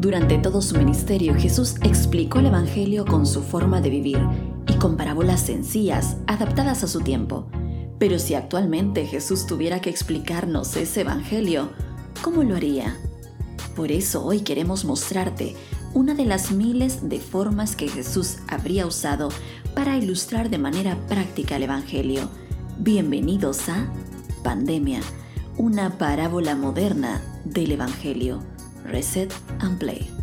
Durante todo su ministerio, Jesús explicó el Evangelio con su forma de vivir y con parábolas sencillas, adaptadas a su tiempo. Pero si actualmente Jesús tuviera que explicarnos ese Evangelio, ¿cómo lo haría? Por eso hoy queremos mostrarte una de las miles de formas que Jesús habría usado para ilustrar de manera práctica el Evangelio. Bienvenidos a Pandemia, una parábola moderna del Evangelio. Reset and Play.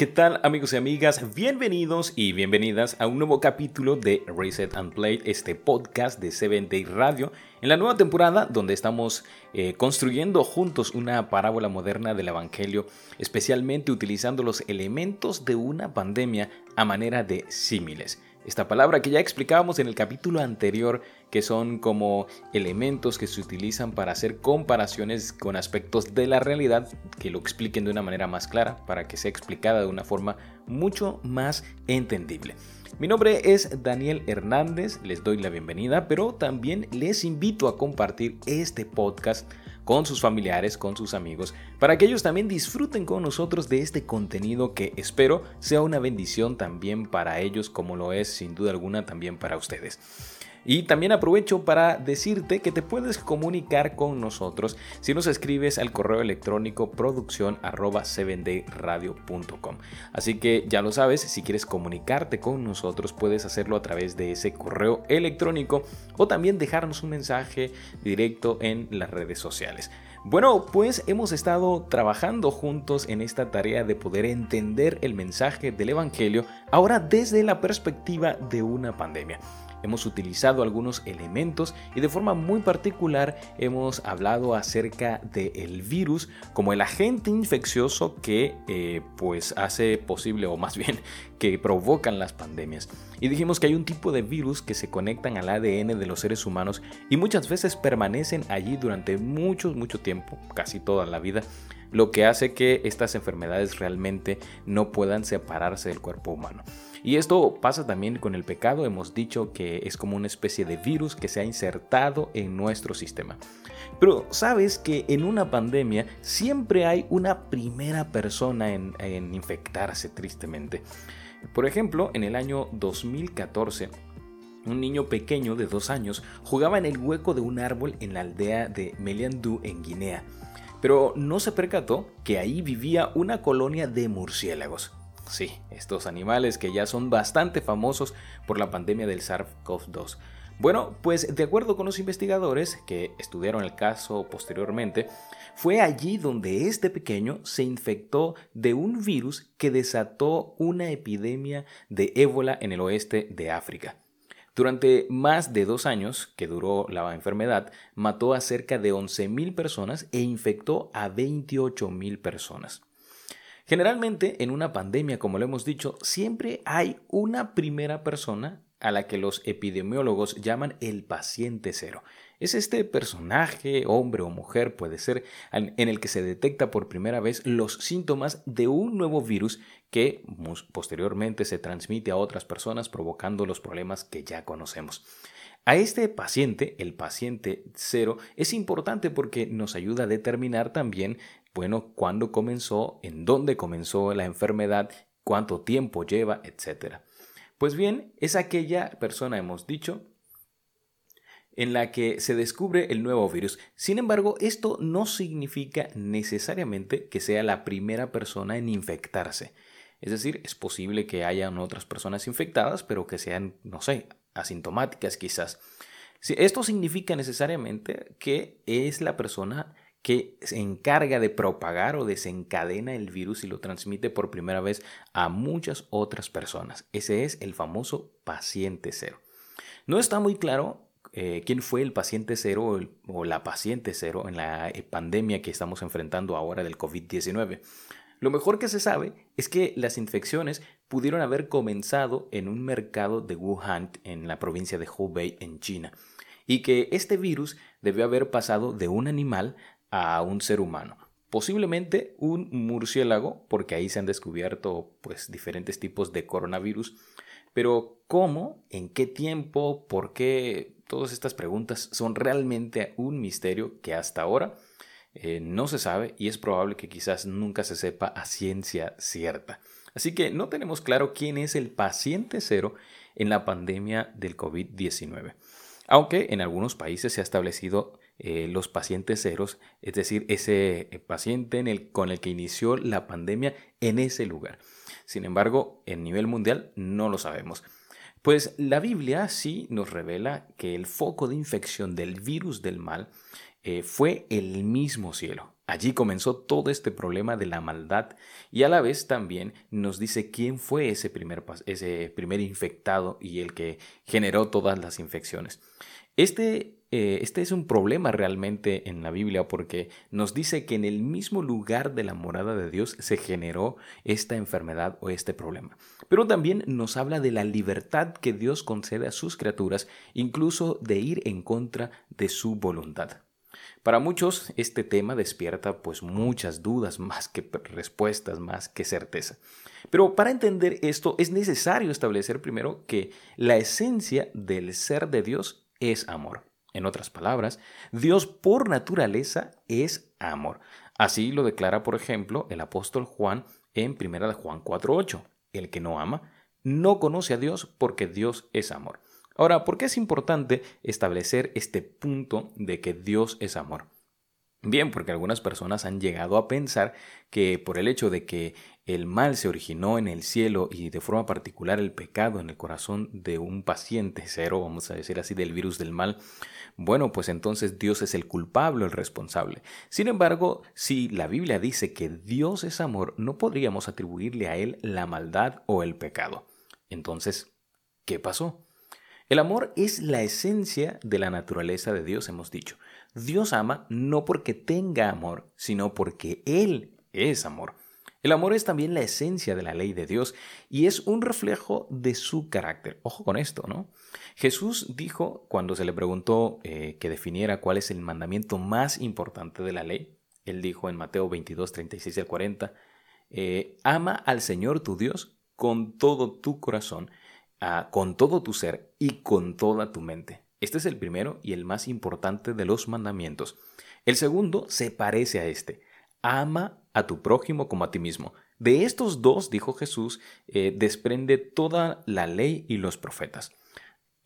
¿Qué tal amigos y amigas? Bienvenidos y bienvenidas a un nuevo capítulo de Reset and Play, este podcast de Seven Day Radio, en la nueva temporada donde estamos eh, construyendo juntos una parábola moderna del Evangelio, especialmente utilizando los elementos de una pandemia a manera de símiles. Esta palabra que ya explicábamos en el capítulo anterior, que son como elementos que se utilizan para hacer comparaciones con aspectos de la realidad, que lo expliquen de una manera más clara, para que sea explicada de una forma mucho más entendible. Mi nombre es Daniel Hernández, les doy la bienvenida, pero también les invito a compartir este podcast con sus familiares, con sus amigos, para que ellos también disfruten con nosotros de este contenido que espero sea una bendición también para ellos como lo es sin duda alguna también para ustedes. Y también aprovecho para decirte que te puedes comunicar con nosotros si nos escribes al correo electrónico producción arroba radio.com. Así que ya lo sabes, si quieres comunicarte con nosotros puedes hacerlo a través de ese correo electrónico o también dejarnos un mensaje directo en las redes sociales. Bueno, pues hemos estado trabajando juntos en esta tarea de poder entender el mensaje del Evangelio ahora desde la perspectiva de una pandemia hemos utilizado algunos elementos y de forma muy particular hemos hablado acerca del virus como el agente infeccioso que eh, pues hace posible o más bien que provocan las pandemias. Y dijimos que hay un tipo de virus que se conectan al ADN de los seres humanos y muchas veces permanecen allí durante mucho, mucho tiempo, casi toda la vida lo que hace que estas enfermedades realmente no puedan separarse del cuerpo humano. Y esto pasa también con el pecado. Hemos dicho que es como una especie de virus que se ha insertado en nuestro sistema. Pero sabes que en una pandemia siempre hay una primera persona en, infectarse tristemente. Por ejemplo, en el año 2014, un niño pequeño de dos años jugaba en el hueco de un árbol en la aldea de Meliandú en Guinea, pero no se percató que ahí vivía una colonia de murciélagos. Sí, estos animales que ya son bastante famosos por la pandemia del SARS-CoV-2. Bueno, pues de acuerdo con los investigadores que estudiaron el caso posteriormente, fue allí donde este pequeño se infectó de un virus que desató una epidemia de ébola en el oeste de África. Durante más de dos años que duró la enfermedad, mató a cerca de 11.000 personas e infectó a 28.000 personas. Generalmente en una pandemia, como lo hemos dicho, siempre hay una primera persona a la que los epidemiólogos llaman el paciente cero. Es este personaje, hombre o mujer puede ser, en el que se detecta por primera vez los síntomas de un nuevo virus que posteriormente se transmite a otras personas provocando los problemas que ya conocemos. A este paciente, el paciente cero, es importante porque nos ayuda a determinar también bueno, cuándo comenzó, en dónde comenzó la enfermedad, cuánto tiempo lleva, etc. Pues bien, es aquella persona, hemos dicho, en la que se descubre el nuevo virus. Sin embargo, esto no significa necesariamente que sea la primera persona en infectarse. Es decir, es posible que hayan otras personas infectadas, pero que sean, no sé, asintomáticas quizás. Esto significa necesariamente que es la persona que se encarga de propagar o desencadena el virus y lo transmite por primera vez a muchas otras personas. Ese es el famoso paciente cero. No está muy claro eh, quién fue el paciente cero o, la paciente cero en la eh, pandemia que estamos enfrentando ahora del COVID-19. Lo mejor que se sabe es que las infecciones pudieron haber comenzado en un mercado de Wuhan en la provincia de Hubei en China y que este virus debió haber pasado de un animal a un ser humano. Posiblemente un murciélago, porque ahí se han descubierto pues diferentes tipos de coronavirus. Pero ¿cómo? ¿En qué tiempo? ¿Por qué? Todas estas preguntas son realmente un misterio que hasta ahora eh, no se sabe y es probable que quizás nunca se sepa a ciencia cierta. Así que no tenemos claro quién es el paciente cero en la pandemia del COVID-19. Aunque en algunos países se ha establecido eh, los pacientes ceros, es decir, ese eh, paciente en el, con el que inició la pandemia en ese lugar. Sin embargo, en nivel mundial no lo sabemos. Pues la Biblia sí nos revela que el foco de infección del virus del mal eh, fue el mismo cielo. Allí comenzó todo este problema de la maldad y a la vez también nos dice quién fue ese primer, ese primer infectado y el que generó todas las infecciones. Este eh, este es un problema realmente en la Biblia porque nos dice que en el mismo lugar de la morada de Dios se generó esta enfermedad o este problema. Pero también nos habla de la libertad que Dios concede a sus criaturas, incluso de ir en contra de su voluntad. Para muchos este tema despierta pues muchas dudas más que respuestas, más que certeza. Pero para entender esto es necesario establecer primero que la esencia del ser de Dios es amor. En otras palabras, Dios por naturaleza es amor. Así lo declara, por ejemplo, el apóstol Juan en 1 Juan 4.8. El que no ama no conoce a Dios porque Dios es amor. Ahora, ¿por qué es importante establecer este punto de que Dios es amor? Bien, porque algunas personas han llegado a pensar que por el hecho de que el mal se originó en el cielo y de forma particular el pecado en el corazón de un paciente cero, vamos a decir así, del virus del mal, bueno, pues entonces Dios es el culpable, el responsable. Sin embargo, si la Biblia dice que Dios es amor, no podríamos atribuirle a Él la maldad o el pecado. Entonces, ¿qué pasó? El amor es la esencia de la naturaleza de Dios, hemos dicho. Dios ama no porque tenga amor, sino porque Él es amor. El amor es también la esencia de la ley de Dios y es un reflejo de su carácter. Ojo con esto, ¿no? Jesús dijo cuando se le preguntó eh, que definiera cuál es el mandamiento más importante de la ley, él dijo en Mateo 22, 36 al 40, eh, ama al Señor tu Dios con todo tu corazón, con todo tu ser y con toda tu mente. Este es el primero y el más importante de los mandamientos. El segundo se parece a este. Ama a tu prójimo como a ti mismo. De estos dos, dijo Jesús, eh, desprende toda la ley y los profetas.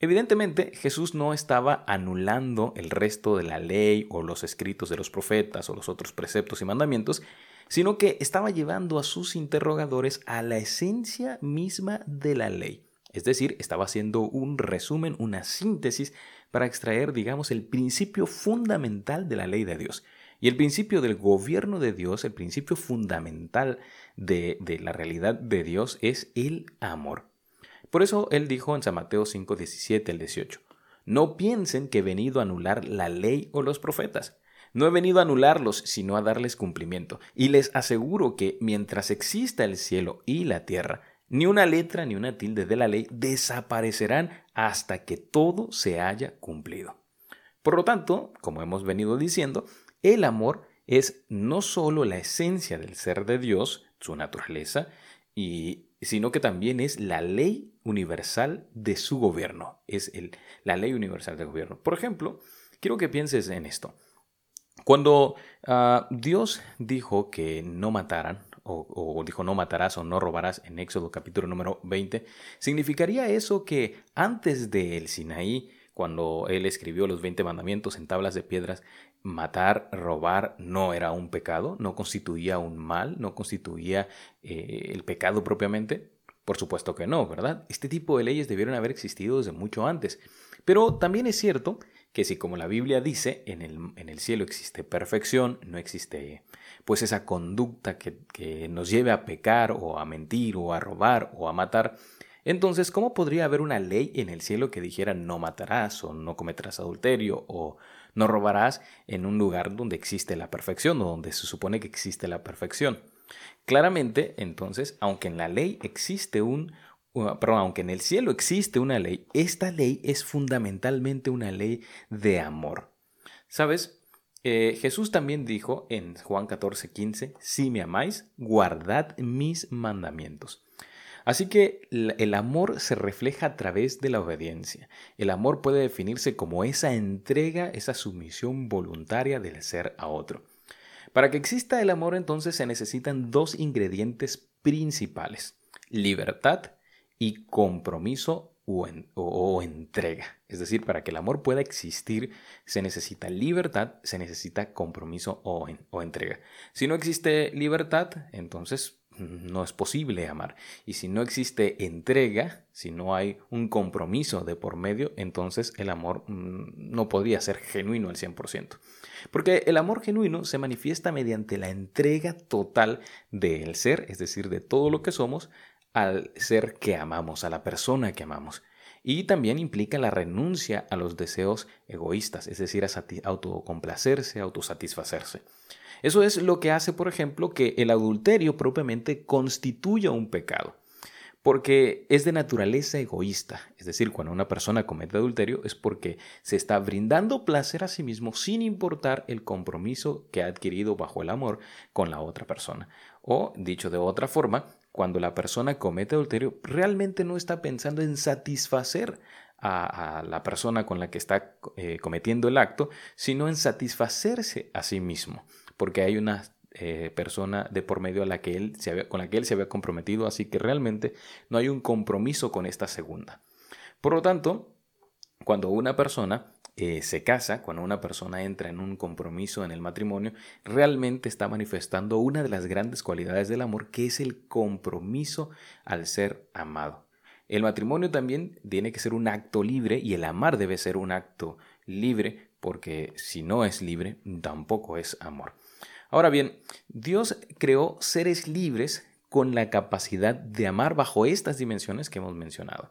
Evidentemente, Jesús no estaba anulando el resto de la ley o los escritos de los profetas o los otros preceptos y mandamientos, sino que estaba llevando a sus interrogadores a la esencia misma de la ley. Es decir, estaba haciendo un resumen, una síntesis para extraer, digamos, el principio fundamental de la ley de Dios. Y el principio del gobierno de Dios, el principio fundamental de, la realidad de Dios es el amor. Por eso él dijo en San Mateo 5, 17 al 18, no piensen que he venido a anular la ley o los profetas. No he venido a anularlos, sino a darles cumplimiento. Y les aseguro que mientras exista el cielo y la tierra, ni una letra ni una tilde de la ley desaparecerán hasta que todo se haya cumplido. Por lo tanto, como hemos venido diciendo, el amor es no solo la esencia del ser de Dios, su naturaleza, y, sino que también es la ley universal de su gobierno. Es la ley universal de gobierno. Por ejemplo, quiero que pienses en esto. Cuando ah, Dios dijo que no mataran, o, dijo no matarás o no robarás en Éxodo capítulo número 20, ¿significaría eso que antes del Sinaí, cuando él escribió los 20 mandamientos en tablas de piedras, matar, robar no era un pecado, no constituía un mal, no constituía eh, el pecado propiamente? Por supuesto que no, ¿verdad? Este tipo de leyes debieron haber existido desde mucho antes. Pero también es cierto que si como la Biblia dice, en el, en el cielo existe perfección, no existe pues esa conducta que, que nos lleve a pecar o a mentir o a robar o a matar, entonces, ¿cómo podría haber una ley en el cielo que dijera no matarás o no cometerás adulterio o no robarás en un lugar donde existe la perfección o donde se supone que existe la perfección? Claramente, entonces, aunque en la ley existe un, perdón, aunque en el cielo existe una ley, esta ley es fundamentalmente una ley de amor. ¿Sabes? Eh, Jesús también dijo en Juan 14, 15, si me amáis, guardad mis mandamientos. Así que el amor se refleja a través de la obediencia. El amor puede definirse como esa entrega, esa sumisión voluntaria del ser a otro. Para que exista el amor entonces se necesitan dos ingredientes principales, libertad y compromiso o, entrega. Es decir, para que el amor pueda existir se necesita libertad, se necesita compromiso o, o entrega. Si no existe libertad, entonces no es posible amar. Y si no existe entrega, si no hay un compromiso de por medio, entonces el amor mm, no podría ser genuino al 100%. Porque el amor genuino se manifiesta mediante la entrega total del ser, es decir, de todo lo que somos, al ser que amamos, a la persona que amamos. Y también implica la renuncia a los deseos egoístas, es decir, a autocomplacerse, autosatisfacerse. Eso es lo que hace, por ejemplo, que el adulterio propiamente constituya un pecado, porque es de naturaleza egoísta. Es decir, cuando una persona comete adulterio es porque se está brindando placer a sí mismo sin importar el compromiso que ha adquirido bajo el amor con la otra persona. O, dicho de otra forma, cuando la persona comete adulterio, realmente no está pensando en satisfacer a, la persona con la que está eh, cometiendo el acto, sino en satisfacerse a sí mismo, porque hay una eh, persona de por medio a la que él se con la que él se había comprometido, así que realmente no hay un compromiso con esta segunda. Por lo tanto, cuando una persona eh, se casa, cuando una persona entra en un compromiso en el matrimonio, realmente está manifestando una de las grandes cualidades del amor, que es el compromiso al ser amado. El matrimonio también tiene que ser un acto libre y el amar debe ser un acto libre, porque si no es libre, tampoco es amor. Ahora bien, Dios creó seres libres con la capacidad de amar bajo estas dimensiones que hemos mencionado.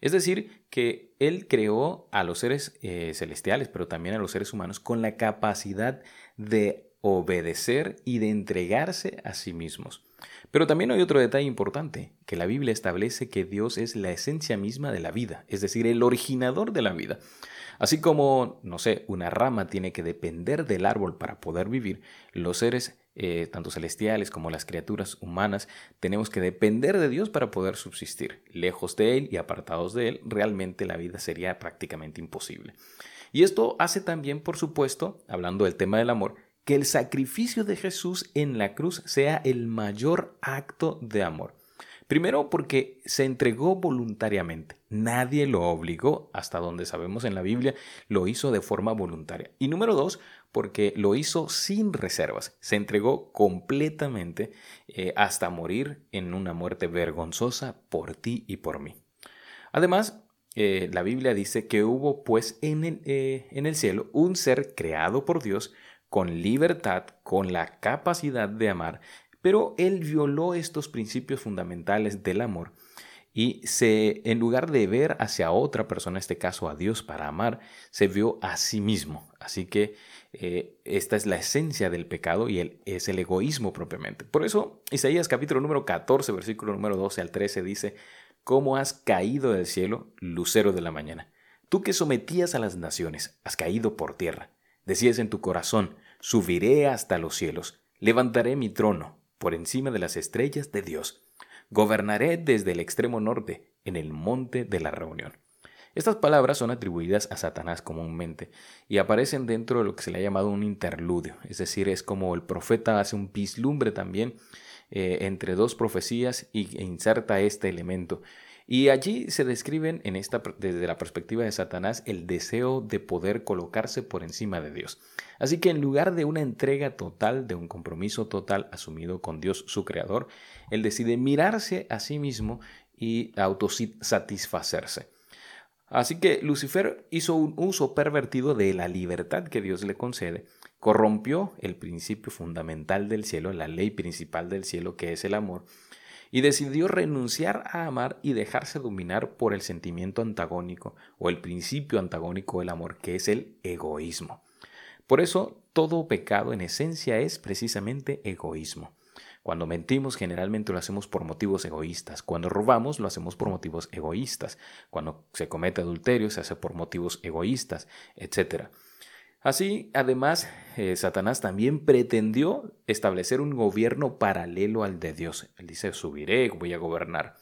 Es decir, que Él creó a los seres eh, celestiales, pero también a los seres humanos, con la capacidad de obedecer y de entregarse a sí mismos. Pero también hay otro detalle importante, que la Biblia establece que Dios es la esencia misma de la vida, es decir, el originador de la vida. Así como, no sé, una rama tiene que depender del árbol para poder vivir, los seres eh, tanto celestiales como las criaturas humanas, tenemos que depender de Dios para poder subsistir. Lejos de Él y apartados de Él, realmente la vida sería prácticamente imposible. Y esto hace también, por supuesto, hablando del tema del amor, que el sacrificio de Jesús en la cruz sea el mayor acto de amor. Primero porque se entregó voluntariamente. Nadie lo obligó, hasta donde sabemos en la Biblia, lo hizo de forma voluntaria. Y número dos, porque lo hizo sin reservas. Se entregó completamente eh, hasta morir en una muerte vergonzosa por ti y por mí. Además, eh, la Biblia dice que hubo pues en el, eh, en el cielo un ser creado por Dios con libertad, con la capacidad de amar, pero él violó estos principios fundamentales del amor y se, en lugar de ver hacia otra persona, en este caso a Dios para amar, se vio a sí mismo. Así que eh, esta es la esencia del pecado y es el egoísmo propiamente. Por eso Isaías capítulo número 14, versículo número 12 al 13 dice, ¿Cómo has caído del cielo, lucero de la mañana? Tú que sometías a las naciones, has caído por tierra. Decías en tu corazón, subiré hasta los cielos, levantaré mi trono por encima de las estrellas de Dios. Gobernaré desde el extremo norte, en el monte de la reunión. Estas palabras son atribuidas a Satanás comúnmente y aparecen dentro de lo que se le ha llamado un interludio, es decir, es como el profeta hace un vislumbre también eh, entre dos profecías y e inserta este elemento. Y allí se describen desde la perspectiva de Satanás el deseo de poder colocarse por encima de Dios. Así que en lugar de una entrega total, de un compromiso total asumido con Dios su creador, él decide mirarse a sí mismo y autosatisfacerse. Así que Lucifer hizo un uso pervertido de la libertad que Dios le concede, corrompió el principio fundamental del cielo, la ley principal del cielo que es el amor, y decidió renunciar a amar y dejarse dominar por el sentimiento antagónico o el principio antagónico del amor, que es el egoísmo. Por eso, todo pecado en esencia es precisamente egoísmo. Cuando mentimos generalmente lo hacemos por motivos egoístas. Cuando robamos lo hacemos por motivos egoístas. Cuando se comete adulterio se hace por motivos egoístas, etc. Así, además, eh, Satanás también pretendió establecer un gobierno paralelo al de Dios. Él dice, subiré, voy a gobernar.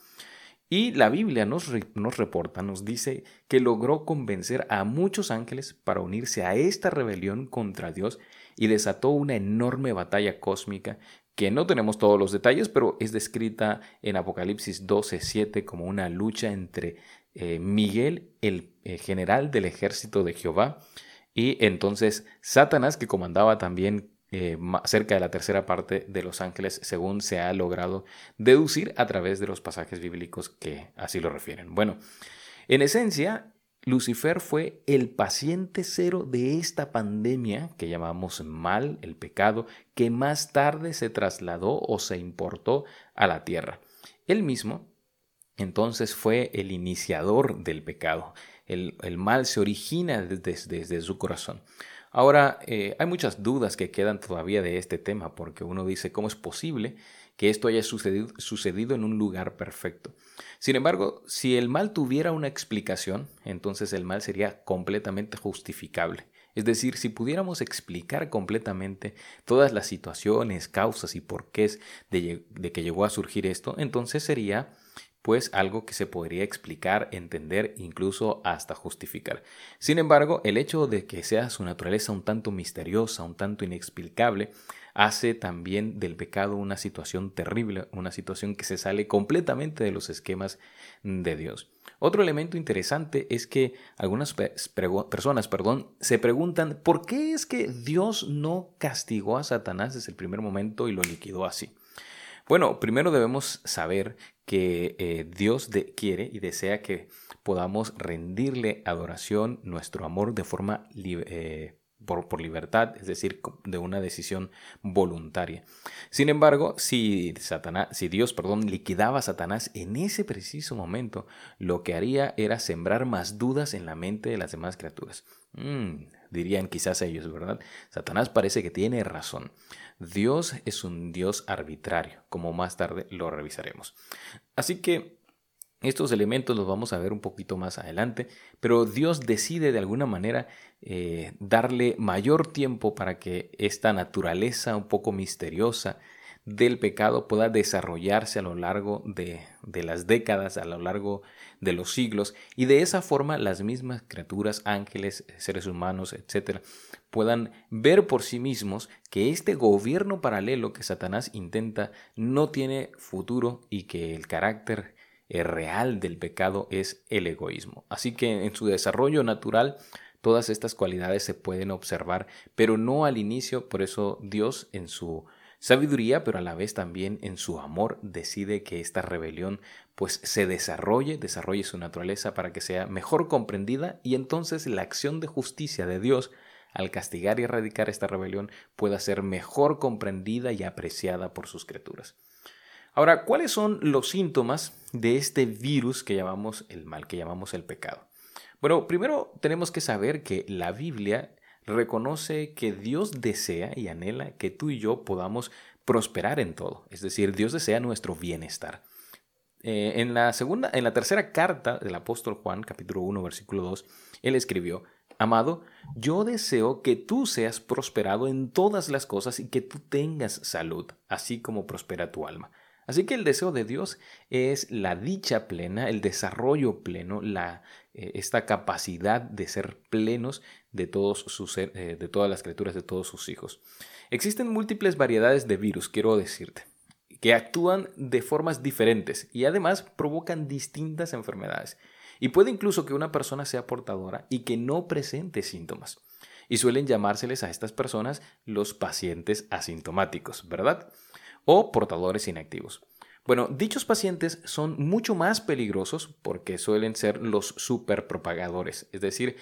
Y la Biblia nos, nos, reporta, nos dice que logró convencer a muchos ángeles para unirse a esta rebelión contra Dios y desató una enorme batalla cósmica que no tenemos todos los detalles, pero es descrita en Apocalipsis 12:7 como una lucha entre eh, Miguel, el eh, general del ejército de Jehová, y entonces Satanás, que comandaba también eh, cerca de la tercera parte de los ángeles, según se ha logrado deducir a través de los pasajes bíblicos que así lo refieren. Bueno, en esencia, Lucifer fue el paciente cero de esta pandemia que llamamos mal, el pecado, que más tarde se trasladó o se importó a la tierra. Él mismo, entonces, fue el iniciador del pecado. El, mal se origina desde, su corazón. Ahora, eh, hay muchas dudas que quedan todavía de este tema, porque uno dice, ¿cómo es posible que esto haya sucedido en un lugar perfecto? Sin embargo, si el mal tuviera una explicación, entonces el mal sería completamente justificable. Es decir, si pudiéramos explicar completamente todas las situaciones, causas y porqués de, de que llegó a surgir esto, entonces sería pues algo que se podría explicar, entender, incluso hasta justificar. Sin embargo, el hecho de que sea su naturaleza un tanto misteriosa, un tanto inexplicable, hace también del pecado una situación terrible, una situación que se sale completamente de los esquemas de Dios. Otro elemento interesante es que algunas personas perdón, se preguntan por qué es que Dios no castigó a Satanás desde el primer momento y lo liquidó así. Bueno, primero debemos saber que eh, Dios quiere y desea que podamos rendirle adoración, nuestro amor de forma eh, por, libertad, es decir, de una decisión voluntaria. Sin embargo, si, Satanás, si Dios perdón, liquidaba a Satanás en ese preciso momento, lo que haría era sembrar más dudas en la mente de las demás criaturas. Mm, dirían quizás ellos, ¿verdad? Satanás parece que tiene razón. Dios es un Dios arbitrario, como más tarde lo revisaremos. Así que estos elementos los vamos a ver un poquito más adelante, pero Dios decide de alguna manera eh, darle mayor tiempo para que esta naturaleza un poco misteriosa del pecado pueda desarrollarse a lo largo de, de, las décadas, a lo largo de los siglos, y de esa forma las mismas criaturas, ángeles, seres humanos, etcétera, puedan ver por sí mismos que este gobierno paralelo que Satanás intenta no tiene futuro y que el carácter real del pecado es el egoísmo. Así que en su desarrollo natural todas estas cualidades se pueden observar, pero no al inicio, por eso Dios en su sabiduría, pero a la vez también en su amor decide que esta rebelión pues se desarrolle, desarrolle su naturaleza para que sea mejor comprendida y entonces la acción de justicia de Dios al castigar y erradicar esta rebelión pueda ser mejor comprendida y apreciada por sus criaturas. Ahora, ¿cuáles son los síntomas de este virus que llamamos el mal, que llamamos el pecado? Bueno, primero tenemos que saber que la Biblia reconoce que Dios desea y anhela que tú y yo podamos prosperar en todo, es decir, Dios desea nuestro bienestar. Eh, en la segunda, en la tercera carta del apóstol Juan, capítulo 1, versículo 2, él escribió: Amado, yo deseo que tú seas prosperado en todas las cosas y que tú tengas salud, así como prospera tu alma. Así que el deseo de Dios es la dicha plena, el desarrollo pleno, la, eh, esta capacidad de ser plenos de, todos sus, eh, de todas las criaturas, de todos sus hijos. Existen múltiples variedades de virus, quiero decirte, que actúan de formas diferentes y además provocan distintas enfermedades. Y puede incluso que una persona sea portadora y que no presente síntomas. Y suelen llamárseles a estas personas los pacientes asintomáticos, ¿verdad? o portadores inactivos. Bueno, dichos pacientes son mucho más peligrosos porque suelen ser los superpropagadores, es decir,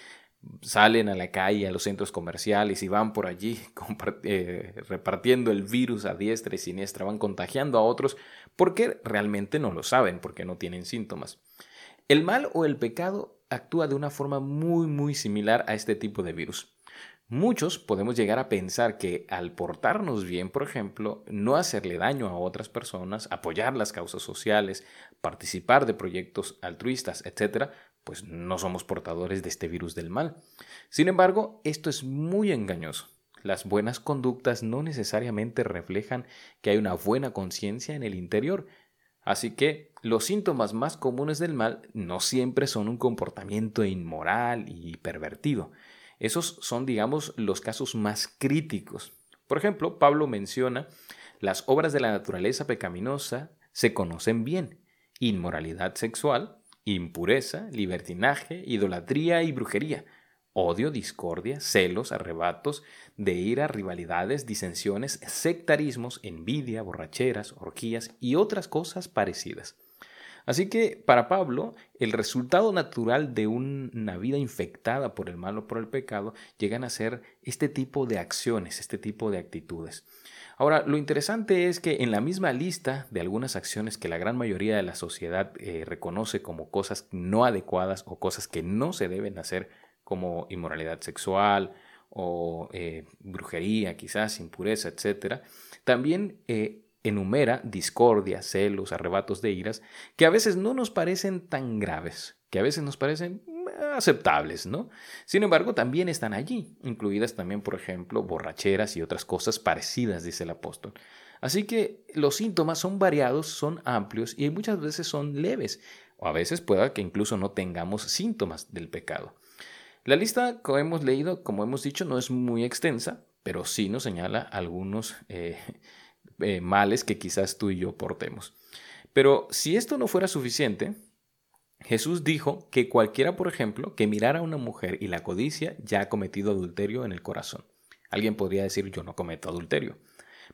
salen a la calle, a los centros comerciales y van por allí eh, repartiendo el virus a diestra y siniestra, van contagiando a otros porque realmente no lo saben, porque no tienen síntomas. El mal o el pecado actúa de una forma muy muy similar a este tipo de virus. Muchos podemos llegar a pensar que al portarnos bien, por ejemplo, no hacerle daño a otras personas, apoyar las causas sociales, participar de proyectos altruistas, etc., pues no somos portadores de este virus del mal. Sin embargo, esto es muy engañoso. Las buenas conductas no necesariamente reflejan que hay una buena conciencia en el interior, Así que los síntomas más comunes del mal no siempre son un comportamiento inmoral y pervertido. Esos son, digamos, los casos más críticos. Por ejemplo, Pablo menciona las obras de la naturaleza pecaminosa se conocen bien. Inmoralidad sexual, impureza, libertinaje, idolatría y brujería odio, discordia, celos, arrebatos, de ira, rivalidades, disensiones, sectarismos, envidia, borracheras, orgías y otras cosas parecidas. Así que para Pablo, el resultado natural de una vida infectada por el mal o por el pecado llegan a ser este tipo de acciones, este tipo de actitudes. Ahora, lo interesante es que en la misma lista de algunas acciones que la gran mayoría de la sociedad eh, reconoce como cosas no adecuadas o cosas que no se deben hacer, como inmoralidad sexual o eh, brujería, quizás impureza, etc., también eh, enumera discordia, celos, arrebatos de iras, que a veces no nos parecen tan graves, que a veces nos parecen aceptables, ¿no? Sin embargo, también están allí, incluidas también, por ejemplo, borracheras y otras cosas parecidas, dice el apóstol. Así que los síntomas son variados, son amplios y muchas veces son leves, o a veces pueda que incluso no tengamos síntomas del pecado. La lista, como hemos leído, como hemos dicho, no es muy extensa, pero sí nos señala algunos eh, eh, males que quizás tú y yo portemos. Pero si esto no fuera suficiente, Jesús dijo que cualquiera, por ejemplo, que mirara a una mujer y la codicia ya ha cometido adulterio en el corazón. Alguien podría decir yo no cometo adulterio.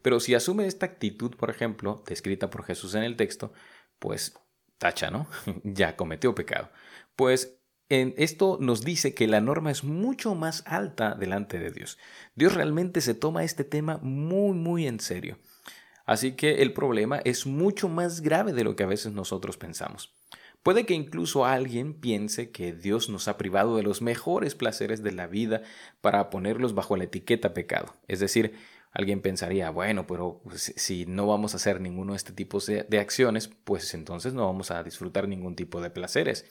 Pero si asume esta actitud, por ejemplo, descrita por Jesús en el texto, pues tacha, ¿no? ya cometió pecado. Pues esto nos dice que la norma es mucho más alta delante de Dios. Dios realmente se toma este tema muy, muy en serio. Así que el problema es mucho más grave de lo que a veces nosotros pensamos. Puede que incluso alguien piense que Dios nos ha privado de los mejores placeres de la vida para ponerlos bajo la etiqueta pecado. Es decir, alguien pensaría, bueno, pero si no vamos a hacer ninguno de este tipo de acciones, pues entonces no vamos a disfrutar ningún tipo de placeres.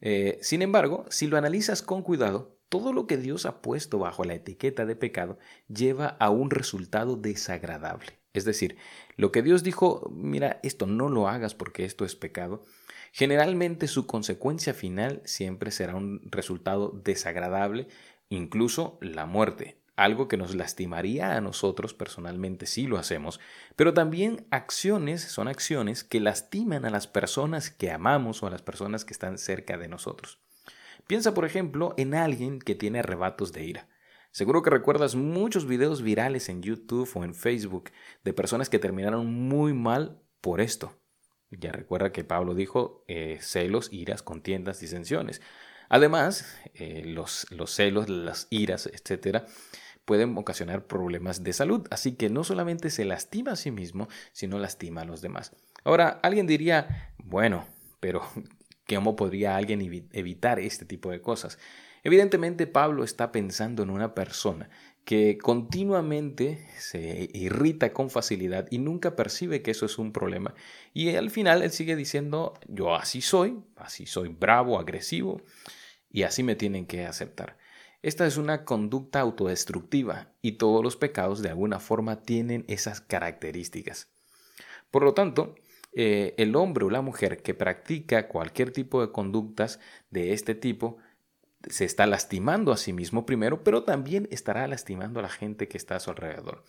Eh, sin embargo, si lo analizas con cuidado, todo lo que Dios ha puesto bajo la etiqueta de pecado lleva a un resultado desagradable. Es decir, lo que Dios dijo, mira, esto no lo hagas porque esto es pecado, generalmente su consecuencia final siempre será un resultado desagradable, incluso la muerte algo que nos lastimaría a nosotros personalmente si lo hacemos, pero también acciones son acciones que lastiman a las personas que amamos o a las personas que están cerca de nosotros. Piensa, por ejemplo, en alguien que tiene arrebatos de ira. Seguro que recuerdas muchos videos virales en YouTube o en Facebook de personas que terminaron muy mal por esto. Ya recuerda que Pablo dijo eh, celos, iras, contiendas, disensiones. Además, eh, los, los celos, las iras, etcétera, pueden ocasionar problemas de salud. Así que no solamente se lastima a sí mismo, sino lastima a los demás. Ahora, alguien diría, bueno, pero ¿cómo podría alguien evitar este tipo de cosas? Evidentemente Pablo está pensando en una persona que continuamente se irrita con facilidad y nunca percibe que eso es un problema. Y al final él sigue diciendo, yo así soy, así soy bravo, agresivo, y así me tienen que aceptar. Esta es una conducta autodestructiva y todos los pecados de alguna forma tienen esas características. Por lo tanto, eh, el hombre o la mujer que practica cualquier tipo de conductas de este tipo se está lastimando a sí mismo primero, pero también estará lastimando a la gente que está a su alrededor.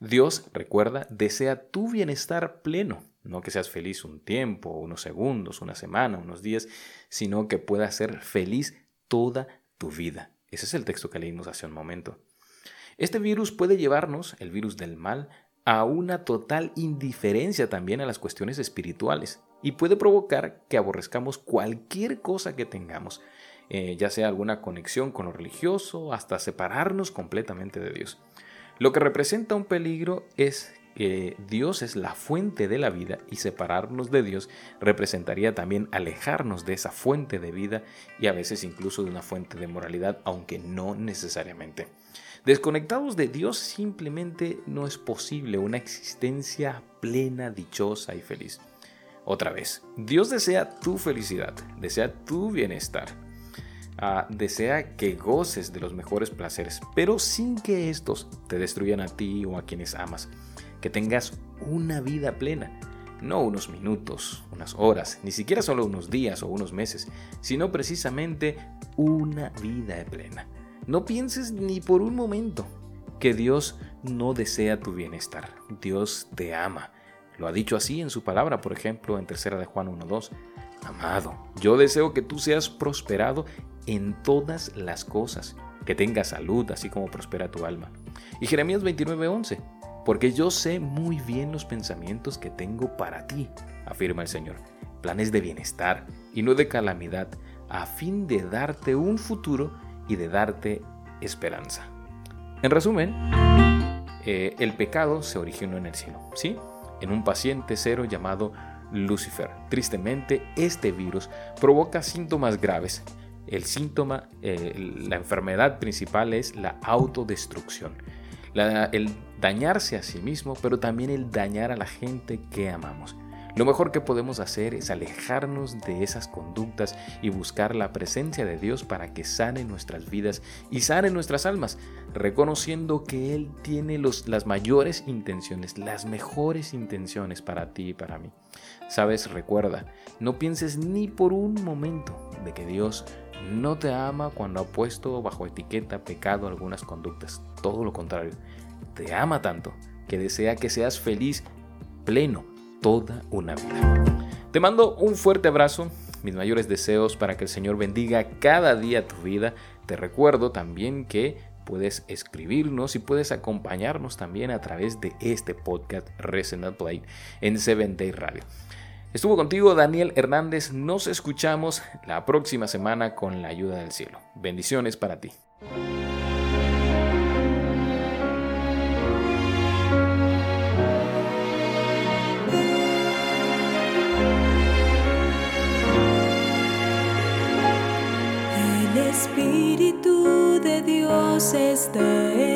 Dios, recuerda, desea tu bienestar pleno, no que seas feliz un tiempo, unos segundos, una semana, unos días, sino que puedas ser feliz toda tu vida. Ese es el texto que leímos hace un momento. Este virus puede llevarnos, el virus del mal, a una total indiferencia también a las cuestiones espirituales y puede provocar que aborrezcamos cualquier cosa que tengamos, eh, ya sea alguna conexión con lo religioso, hasta separarnos completamente de Dios. Lo que representa un peligro es eh, Dios es la fuente de la vida y separarnos de Dios representaría también alejarnos de esa fuente de vida y a veces incluso de una fuente de moralidad, aunque no necesariamente. Desconectados de Dios simplemente no es posible una existencia plena, dichosa y feliz. Otra vez, Dios desea tu felicidad, desea tu bienestar, ah, desea que goces de los mejores placeres, pero sin que estos te destruyan a ti o a quienes amas que tengas una vida plena. No unos minutos, unas horas, ni siquiera solo unos días o unos meses, sino precisamente una vida plena. No pienses ni por un momento que Dios no desea tu bienestar. Dios te ama. Lo ha dicho así en su palabra, por ejemplo, en tercera de Juan 1.2. Amado, yo deseo que tú seas prosperado en todas las cosas, que tengas salud, así como prospera tu alma. Y Jeremías 29.11 porque yo sé muy bien los pensamientos que tengo para ti, afirma el Señor, planes de bienestar y no de calamidad, a fin de darte un futuro y de darte esperanza. En resumen, eh, el pecado se originó en el cielo, ¿sí? En un paciente cero llamado Lucifer. Tristemente, este virus provoca síntomas graves. El síntoma, eh, la enfermedad principal es la autodestrucción el dañarse a sí mismo, pero también el dañar a la gente que amamos. Lo mejor que podemos hacer es alejarnos de esas conductas y buscar la presencia de Dios para que sane nuestras vidas y sane nuestras almas, reconociendo que Él tiene los, las mayores intenciones, las mejores intenciones para ti y para mí. Sabes, recuerda, no pienses ni por un momento de que Dios no te ama cuando ha puesto bajo etiqueta pecado algunas conductas. Todo lo contrario, te ama tanto que desea que seas feliz, pleno, toda una vida. Te mando un fuerte abrazo, mis mayores deseos para que el Señor bendiga cada día tu vida. Te recuerdo también que puedes escribirnos y puedes acompañarnos también a través de este podcast Resonant Play en Seven Day Radio. Estuvo contigo Daniel Hernández. Nos escuchamos la próxima semana con la ayuda del cielo. Bendiciones para ti. El Espíritu de Dios está en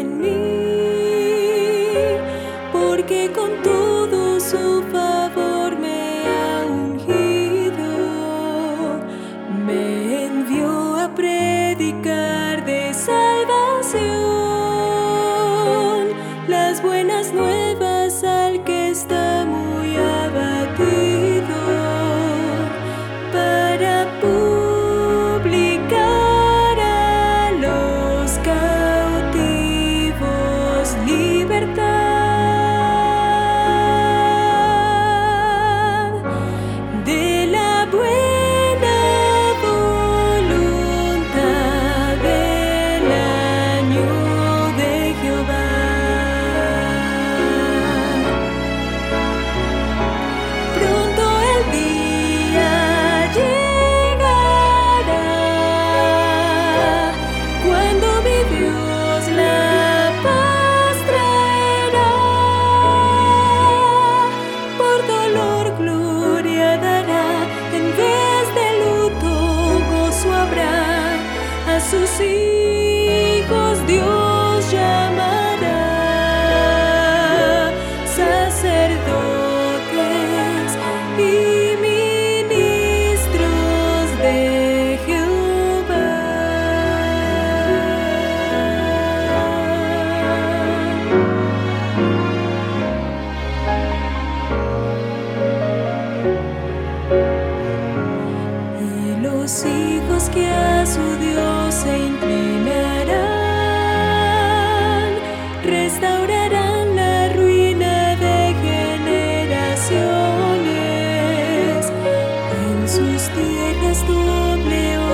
tus tierras doble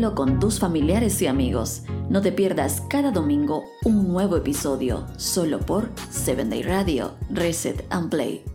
Con tus familiares y amigos. No te pierdas cada domingo un nuevo episodio, solo por 7 Day Radio, Reset and Play.